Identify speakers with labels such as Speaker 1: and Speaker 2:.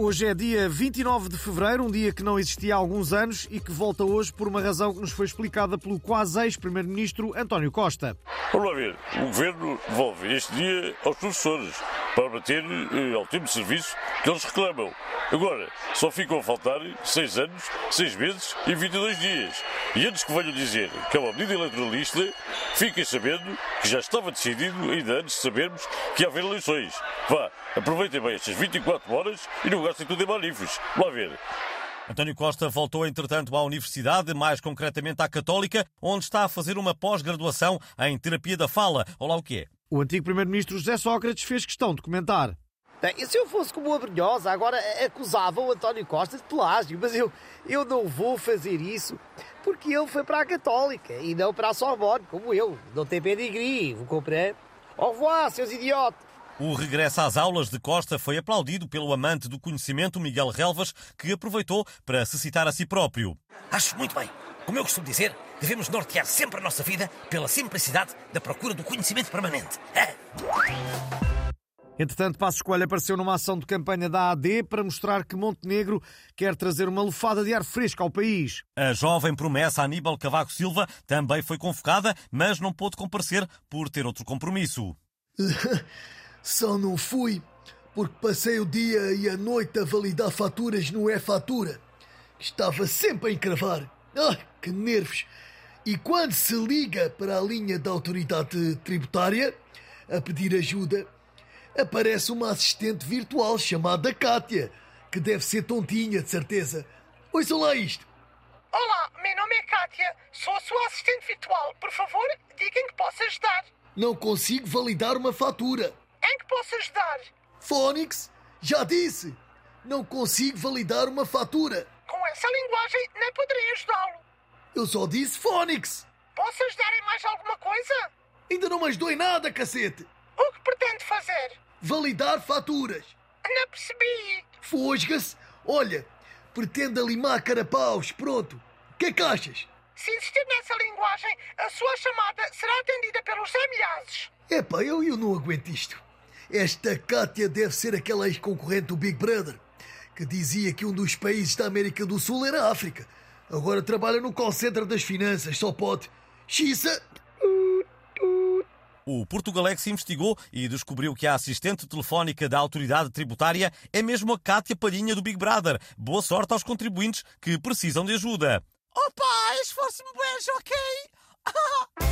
Speaker 1: Hoje é dia 29 de fevereiro, um dia que não existia há alguns anos e que volta hoje por uma razão que nos foi explicada pelo quase ex-primeiro-ministro António Costa.
Speaker 2: Vamos lá ver. O governo devolve este dia aos professores para manter eh, ao tempo de serviço que eles reclamam. Agora, só ficam a faltar 6 anos, 6 meses e 22 dias. E antes que venham dizer que é uma medida eleitoralista, fiquem sabendo que já estava decidido, ainda antes de sabermos que ia haver eleições. Vá, aproveitem bem estas 24 horas e não gastem tudo em manifes. Lá ver.
Speaker 3: António Costa voltou, entretanto, à Universidade, mais concretamente à Católica, onde está a fazer uma pós-graduação em terapia da fala. Olá, o que é?
Speaker 1: O antigo primeiro-ministro José Sócrates fez questão de comentar.
Speaker 4: Bem, e se eu fosse como a Brunhosa, agora acusava o António Costa de pelágio, mas eu, eu não vou fazer isso porque ele foi para a Católica e não para a Sorbonne, como eu. Não tem pedigree, vou comprar. Au revoir, seus idiotas.
Speaker 3: O regresso às aulas de Costa foi aplaudido pelo amante do conhecimento Miguel Relvas, que aproveitou para se citar a si próprio.
Speaker 5: Acho muito bem. Como eu costumo dizer, devemos nortear sempre a nossa vida pela simplicidade da procura do conhecimento permanente. É.
Speaker 1: Entretanto, Passos Coelho apareceu numa ação de campanha da AD para mostrar que Montenegro quer trazer uma lufada de ar fresco ao país.
Speaker 3: A jovem promessa Aníbal Cavaco Silva também foi convocada, mas não pôde comparecer por ter outro compromisso.
Speaker 6: Só não fui porque passei o dia e a noite a validar faturas no E-Fatura. Estava sempre a encravar. Ai, que nervos! E quando se liga para a linha da autoridade tributária a pedir ajuda, aparece uma assistente virtual chamada Kátia, que deve ser tontinha, de certeza. Ouçam lá isto.
Speaker 7: Olá, meu nome é Kátia, sou a sua assistente virtual. Por favor, digam que posso ajudar.
Speaker 6: Não consigo validar uma fatura.
Speaker 7: Posso ajudar?
Speaker 6: Phonics, já disse. Não consigo validar uma fatura.
Speaker 7: Com essa linguagem, nem poderia ajudá-lo.
Speaker 6: Eu só disse Phonics.
Speaker 7: Posso ajudar em mais alguma coisa?
Speaker 6: Ainda não me ajudou em nada, cacete.
Speaker 7: O que pretende fazer?
Speaker 6: Validar faturas.
Speaker 7: Não percebi.
Speaker 6: Fosga-se. Olha, pretende limar carapaus. Pronto. O que é que achas?
Speaker 7: Se insistir nessa linguagem, a sua chamada será atendida pelos Zé Milhazes.
Speaker 6: Epá, eu, eu não aguento isto. Esta Kátia deve ser aquela ex-concorrente do Big Brother, que dizia que um dos países da América do Sul era a África. Agora trabalha no call center das finanças, só pode. Xissa!
Speaker 3: O Portugalex investigou e descobriu que a assistente telefónica da autoridade tributária é mesmo a Cátia Palhinha do Big Brother. Boa sorte aos contribuintes que precisam de ajuda.
Speaker 8: Opa, esforço-me bem, ok?